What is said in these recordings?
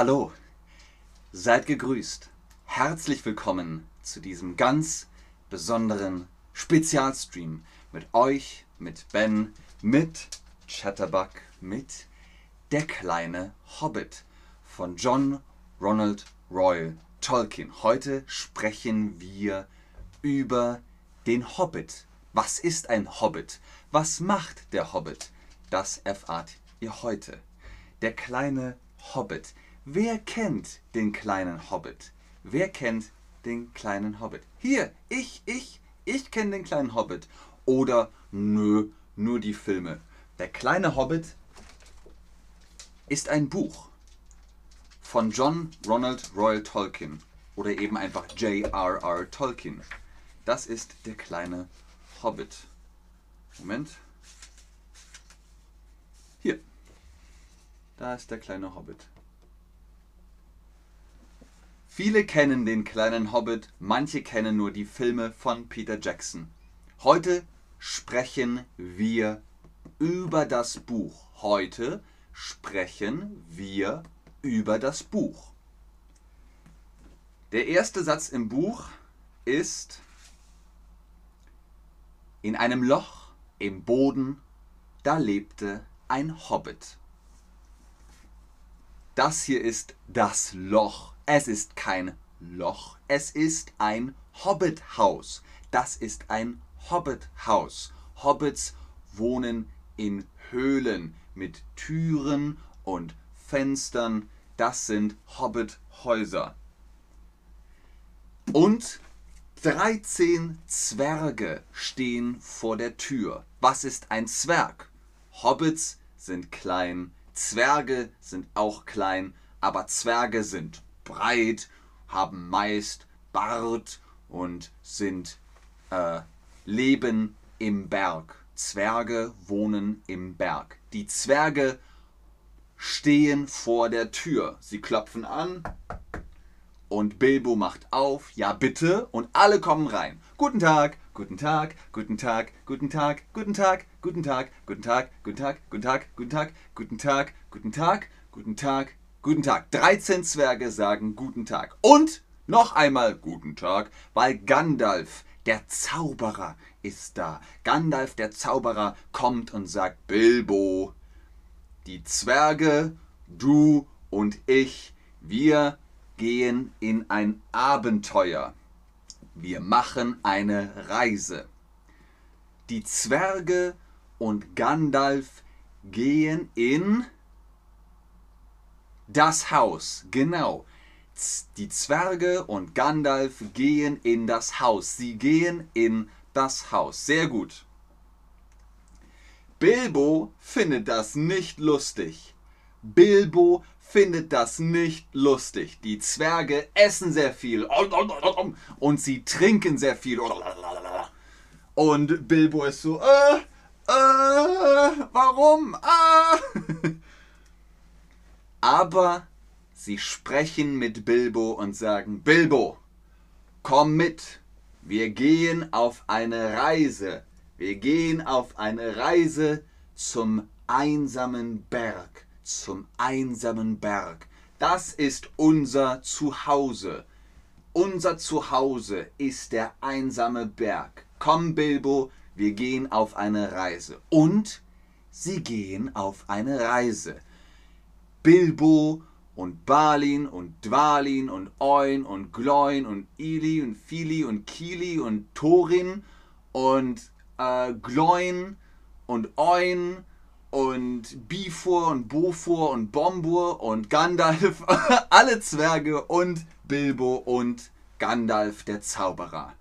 Hallo, seid gegrüßt. Herzlich willkommen zu diesem ganz besonderen Spezialstream mit euch, mit Ben, mit Chatterbug, mit Der kleine Hobbit von John Ronald Royal Tolkien. Heute sprechen wir über den Hobbit. Was ist ein Hobbit? Was macht der Hobbit? Das erfahrt ihr heute. Der kleine Hobbit. Wer kennt den kleinen Hobbit? Wer kennt den kleinen Hobbit? Hier, ich, ich, ich kenne den kleinen Hobbit. Oder nö, nur die Filme. Der kleine Hobbit ist ein Buch von John Ronald Royal Tolkien oder eben einfach J.R.R. Tolkien. Das ist der kleine Hobbit. Moment. Hier. Da ist der kleine Hobbit. Viele kennen den kleinen Hobbit, manche kennen nur die Filme von Peter Jackson. Heute sprechen wir über das Buch. Heute sprechen wir über das Buch. Der erste Satz im Buch ist, in einem Loch im Boden, da lebte ein Hobbit. Das hier ist das Loch. Es ist kein Loch, es ist ein Hobbithaus. Das ist ein Hobbithaus. Hobbits wohnen in Höhlen mit Türen und Fenstern. Das sind Hobbithäuser. Und 13 Zwerge stehen vor der Tür. Was ist ein Zwerg? Hobbits sind klein, Zwerge sind auch klein, aber Zwerge sind breit, haben meist Bart und sind äh, leben im Berg. Zwerge wohnen im Berg. Die Zwerge stehen vor der Tür. Sie klopfen an und Bilbo macht auf, ja bitte, und alle kommen rein. Guten Tag, guten Tag, guten Tag, guten Tag, guten Tag, guten Tag, guten Tag, guten Tag, guten Tag, guten Tag, guten Tag, guten Tag, guten Tag, guten Tag. 13 Zwerge sagen guten Tag. Und noch einmal guten Tag, weil Gandalf, der Zauberer, ist da. Gandalf, der Zauberer, kommt und sagt, Bilbo, die Zwerge, du und ich, wir gehen in ein Abenteuer. Wir machen eine Reise. Die Zwerge und Gandalf gehen in das Haus. Genau. Die Zwerge und Gandalf gehen in das Haus. Sie gehen in das Haus. Sehr gut. Bilbo findet das nicht lustig. Bilbo findet das nicht lustig. Die Zwerge essen sehr viel und sie trinken sehr viel. Und Bilbo ist so, äh, äh, warum? Äh. Aber sie sprechen mit Bilbo und sagen, Bilbo, komm mit, wir gehen auf eine Reise. Wir gehen auf eine Reise zum einsamen Berg zum einsamen Berg. Das ist unser Zuhause. Unser Zuhause ist der einsame Berg. Komm, Bilbo, wir gehen auf eine Reise. Und sie gehen auf eine Reise. Bilbo und Balin und Dwalin und Oin und Gloin und Ili und Fili und Kili und Thorin und äh, Gloin und Oin und Bifur und Bofur und Bombur und Gandalf, alle Zwerge und Bilbo und Gandalf der Zauberer.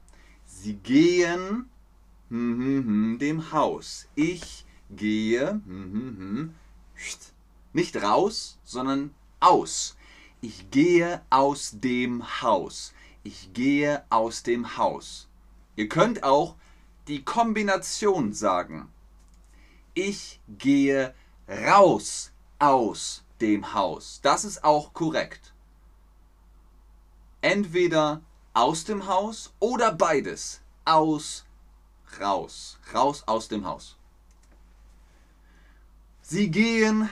Sie gehen hm, hm, hm, dem Haus. Ich gehe nicht raus, sondern aus. Ich gehe aus dem Haus. Ich gehe aus dem Haus. Ihr könnt auch die Kombination sagen ich gehe raus aus dem Haus. Das ist auch korrekt. Entweder aus dem Haus oder beides. Aus, raus. Raus aus dem Haus. Sie gehen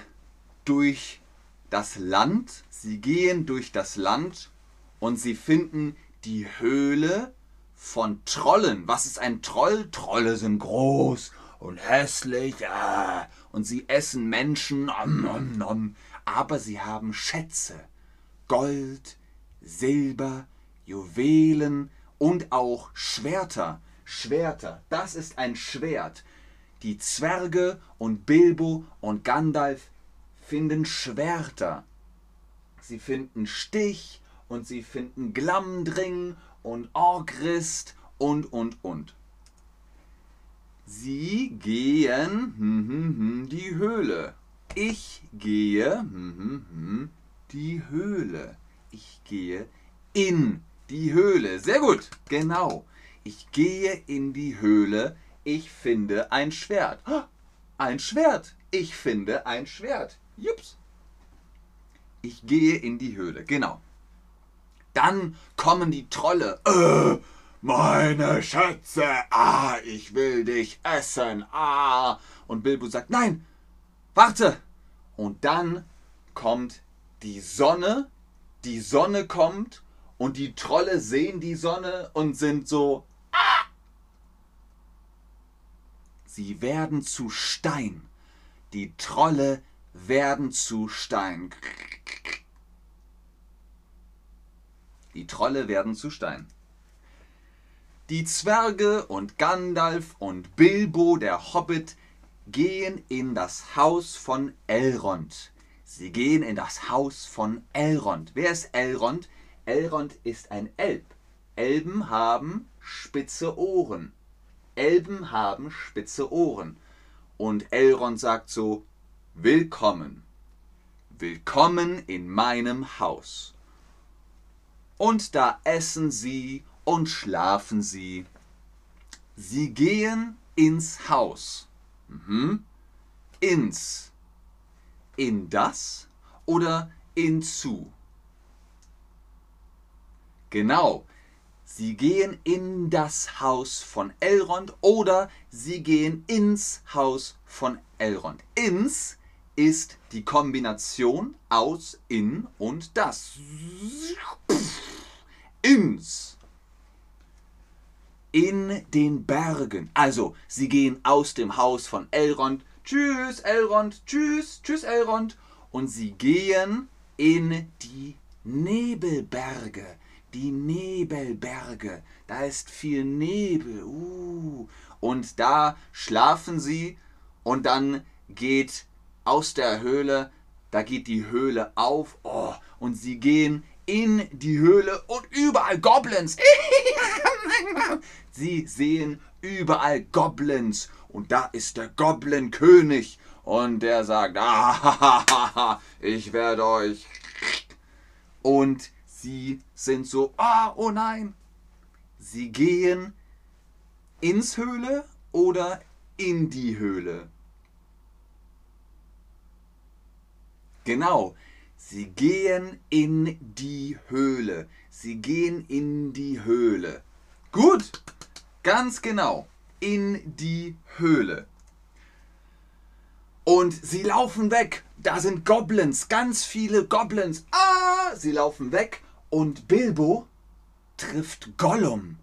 durch das Land, sie gehen durch das Land und sie finden die Höhle von Trollen. Was ist ein Troll? Trolle sind groß und hässlich äh, und sie essen Menschen, om, om, om, aber sie haben Schätze. Gold, Silber, Juwelen und auch Schwerter. Schwerter, das ist ein Schwert. Die Zwerge und Bilbo und Gandalf finden Schwerter. Sie finden Stich und sie finden Glamdring und Orgrist und und und. Sie gehen hm, hm, hm, die Höhle. Ich gehe hm, hm, hm, die Höhle. Ich gehe in die Höhle. Sehr gut, genau. Ich gehe in die Höhle. Ich finde ein Schwert. Ein Schwert. Ich finde ein Schwert. Jups. Ich gehe in die Höhle. Genau. Dann kommen die Trolle. Äh, meine Schätze. Ah, ich will dich essen. Ah. Und Bilbo sagt, nein, warte. Und dann kommt die Sonne. Die Sonne kommt und die Trolle sehen die Sonne und sind so. Ah! Sie werden zu Stein. Die Trolle werden zu Stein. Die Trolle werden zu Stein. Die Zwerge und Gandalf und Bilbo, der Hobbit, gehen in das Haus von Elrond. Sie gehen in das Haus von Elrond. Wer ist Elrond? Elrond ist ein Elb. Elben haben spitze Ohren. Elben haben spitze Ohren. Und Elrond sagt so, Willkommen. Willkommen in meinem Haus. Und da essen sie und schlafen sie. Sie gehen ins Haus. Mhm. Ins. In das oder inzu? Genau. Sie gehen in das Haus von Elrond oder sie gehen ins Haus von Elrond. Ins ist die Kombination aus in und das. Ins. In den Bergen. Also, sie gehen aus dem Haus von Elrond. Tschüss, Elrond. Tschüss, tschüss, Elrond. Und sie gehen in die Nebelberge die Nebelberge. Da ist viel Nebel. Uh. Und da schlafen sie und dann geht aus der Höhle, da geht die Höhle auf oh, und sie gehen in die Höhle und überall Goblins. sie sehen überall Goblins und da ist der Goblin-König und der sagt, ah, ich werde euch. Und Sie sind so, ah, oh nein. Sie gehen ins Höhle oder in die Höhle. Genau, sie gehen in die Höhle. Sie gehen in die Höhle. Gut, ganz genau, in die Höhle. Und sie laufen weg. Da sind Goblins, ganz viele Goblins. Ah, sie laufen weg und Bilbo trifft Gollum.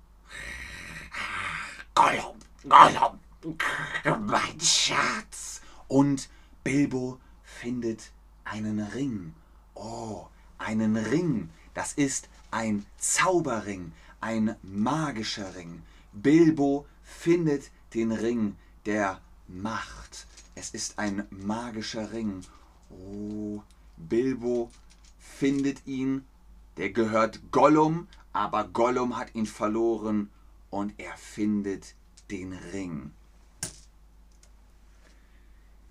Gollum, Gollum, mein Schatz. Und Bilbo findet einen Ring. Oh, einen Ring. Das ist ein Zauberring, ein magischer Ring. Bilbo findet den Ring der Macht. Es ist ein magischer Ring. Oh, Bilbo findet ihn der gehört Gollum, aber Gollum hat ihn verloren und er findet den Ring.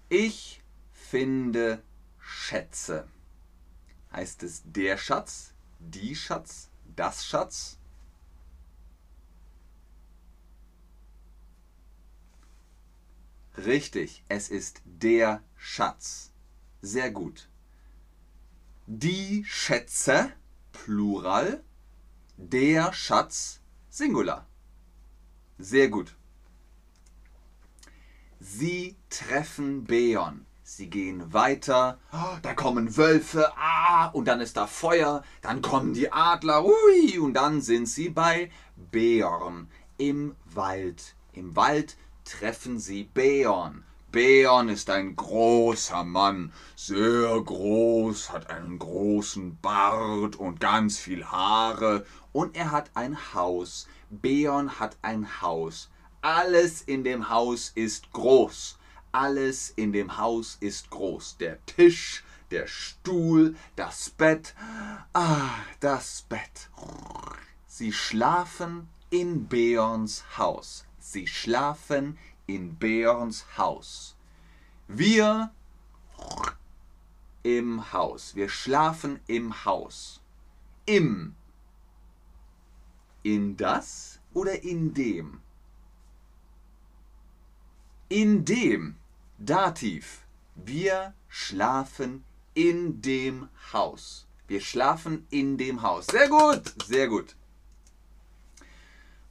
Ich finde Schätze. Heißt es der Schatz, die Schatz, das Schatz? Richtig, es ist der Schatz. Sehr gut. Die Schätze Plural, der Schatz Singular. Sehr gut. Sie treffen Beon. Sie gehen weiter. Oh, da kommen Wölfe. Ah, und dann ist da Feuer. Dann kommen die Adler. Ui, und dann sind sie bei Bären im Wald. Im Wald treffen sie Bären. Bären ist ein großer Mann, sehr groß, hat einen großen Bart und ganz viel Haare und er hat ein Haus. Bären hat ein Haus. Alles in dem Haus ist groß. Alles in dem Haus ist groß. Der Tisch, der Stuhl, das Bett. Ah, das Bett. Sie schlafen in Beorns Haus. Sie schlafen in Beorns Haus. Wir im Haus. Wir schlafen im Haus. Im. In das oder in dem? In dem. Dativ. Wir schlafen in dem Haus. Wir schlafen in dem Haus. Sehr gut, sehr gut.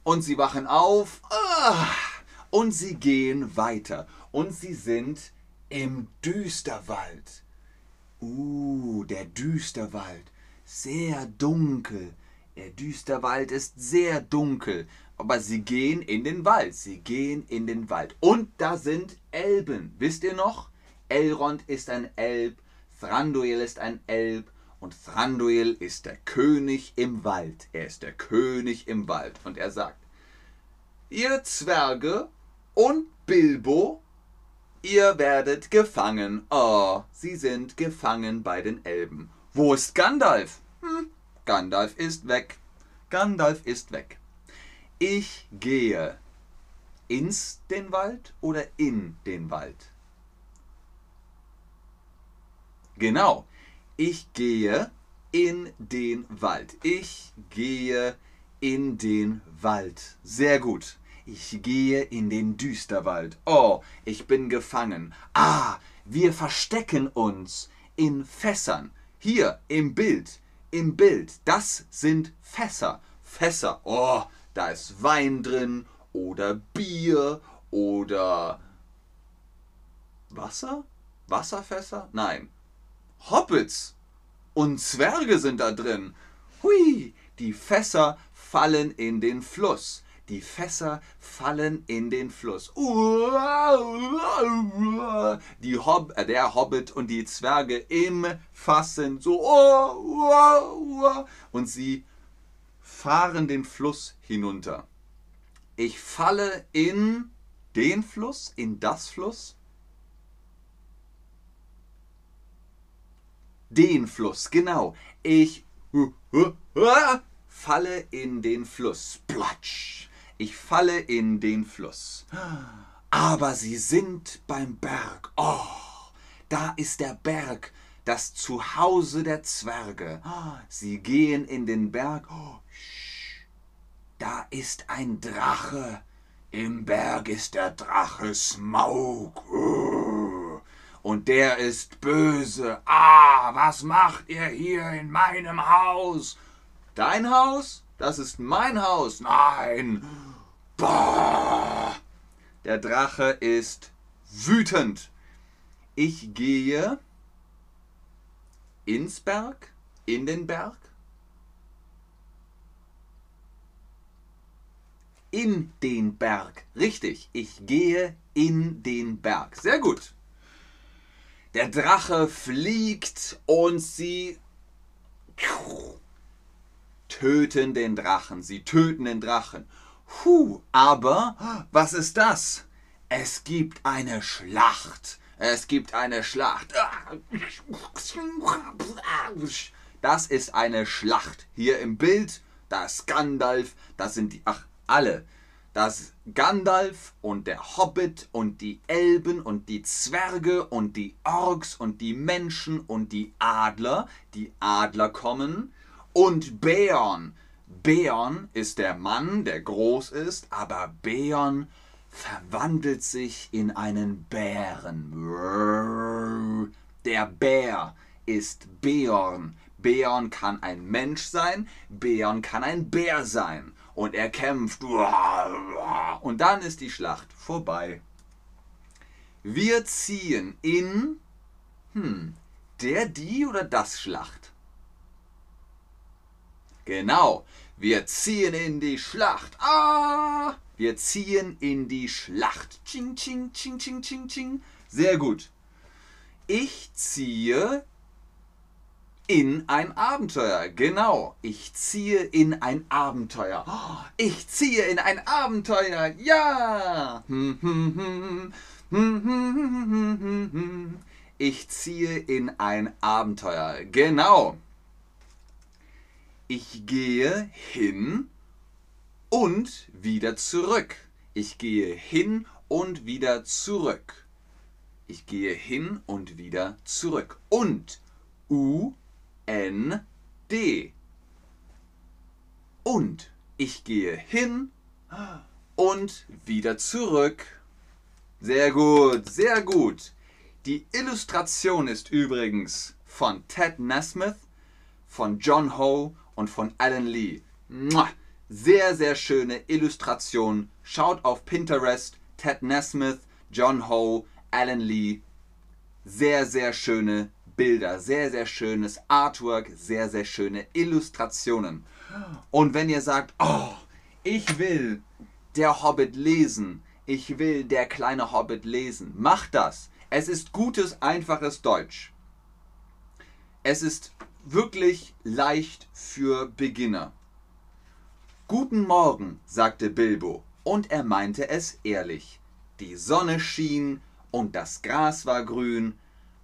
Und sie wachen auf ah, und sie gehen weiter. Und sie sind im Düsterwald. Uh, der Düsterwald. Sehr dunkel. Der Düsterwald ist sehr dunkel. Aber sie gehen in den Wald. Sie gehen in den Wald. Und da sind Elben. Wisst ihr noch? Elrond ist ein Elb. Thranduil ist ein Elb. Und Thranduil ist der König im Wald. Er ist der König im Wald. Und er sagt, ihr Zwerge und Bilbo, ihr werdet gefangen. Oh, sie sind gefangen bei den Elben. Wo ist Gandalf? Hm, Gandalf ist weg. Gandalf ist weg. Ich gehe ins den Wald oder in den Wald? Genau, ich gehe in den Wald. Ich gehe in den Wald. Sehr gut. Ich gehe in den Düsterwald. Oh, ich bin gefangen. Ah, wir verstecken uns in Fässern. Hier im Bild, im Bild, das sind Fässer. Fässer. Oh, da ist Wein drin oder Bier oder Wasser? Wasserfässer? Nein, Hobbits und Zwerge sind da drin. Hui, die Fässer fallen in den Fluss. Die Fässer fallen in den Fluss. Die Hob äh, der Hobbit und die Zwerge im Fass sind so. Und sie fahren den Fluss hinunter. Ich falle in den Fluss, in das Fluss, Den Fluss, genau. Ich falle in den Fluss. Platsch. Ich falle in den Fluss. Aber sie sind beim Berg. Oh, da ist der Berg, das Zuhause der Zwerge. Sie gehen in den Berg. Oh, da ist ein Drache. Im Berg ist der Drache Smaug. Oh und der ist böse. Ah, was macht ihr hier in meinem Haus? Dein Haus? Das ist mein Haus. Nein. Bah. Der Drache ist wütend. Ich gehe ins Berg, in den Berg, in den Berg. Richtig, ich gehe in den Berg. Sehr gut. Der Drache fliegt und sie töten den Drachen. Sie töten den Drachen. Puh, aber was ist das? Es gibt eine Schlacht. Es gibt eine Schlacht. Das ist eine Schlacht. Hier im Bild, da ist Gandalf, das sind die, ach, alle dass Gandalf und der Hobbit und die Elben und die Zwerge und die Orks und die Menschen und die Adler, die Adler kommen und Beorn. Beorn ist der Mann, der groß ist, aber Beorn verwandelt sich in einen Bären. Der Bär ist Beorn. Beorn kann ein Mensch sein, Beorn kann ein Bär sein und er kämpft. Und dann ist die Schlacht vorbei. Wir ziehen in Hm, der, die oder das Schlacht? Genau, wir ziehen in die Schlacht. Ah! Wir ziehen in die Schlacht. Ching, ching, ching, ching, ching, ching. Sehr gut. Ich ziehe in ein Abenteuer. Genau. Ich ziehe in ein Abenteuer. Ich ziehe in ein Abenteuer. Ja. Ich ziehe in ein Abenteuer. Genau. Ich gehe hin und wieder zurück. Ich gehe hin und wieder zurück. Ich gehe hin und wieder zurück. Und U N D. Und ich gehe hin und wieder zurück. Sehr gut, sehr gut. Die Illustration ist übrigens von Ted Nesmith, von John Ho und von Alan Lee. Sehr, sehr schöne Illustration. Schaut auf Pinterest. Ted Nesmith, John Ho, Alan Lee. Sehr, sehr schöne Bilder, sehr, sehr schönes Artwork, sehr, sehr schöne Illustrationen. Und wenn ihr sagt, oh, ich will der Hobbit lesen, ich will der kleine Hobbit lesen, macht das. Es ist gutes, einfaches Deutsch. Es ist wirklich leicht für Beginner. Guten Morgen, sagte Bilbo, und er meinte es ehrlich. Die Sonne schien und das Gras war grün,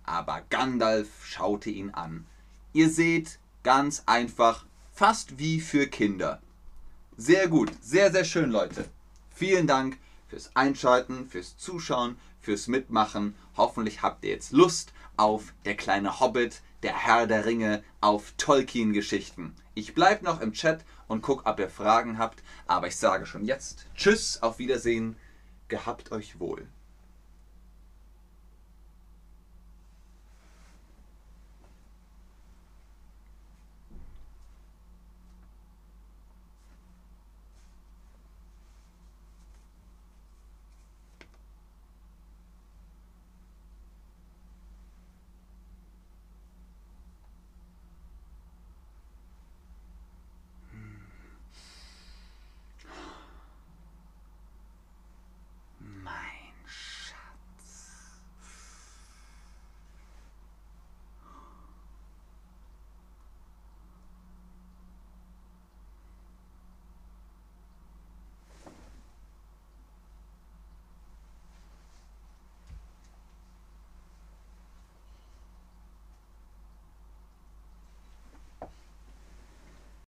aber Gandalf schaute ihn an. Ihr seht, ganz einfach, fast wie für Kinder. Sehr gut, sehr, sehr schön, Leute. Vielen Dank fürs Einschalten, fürs Zuschauen, fürs Mitmachen. Hoffentlich habt ihr jetzt Lust auf Der kleine Hobbit, der Herr der Ringe, auf Tolkien-Geschichten. Ich bleibe noch im Chat und guck, ob ihr Fragen habt. Aber ich sage schon jetzt Tschüss, auf Wiedersehen, gehabt euch wohl.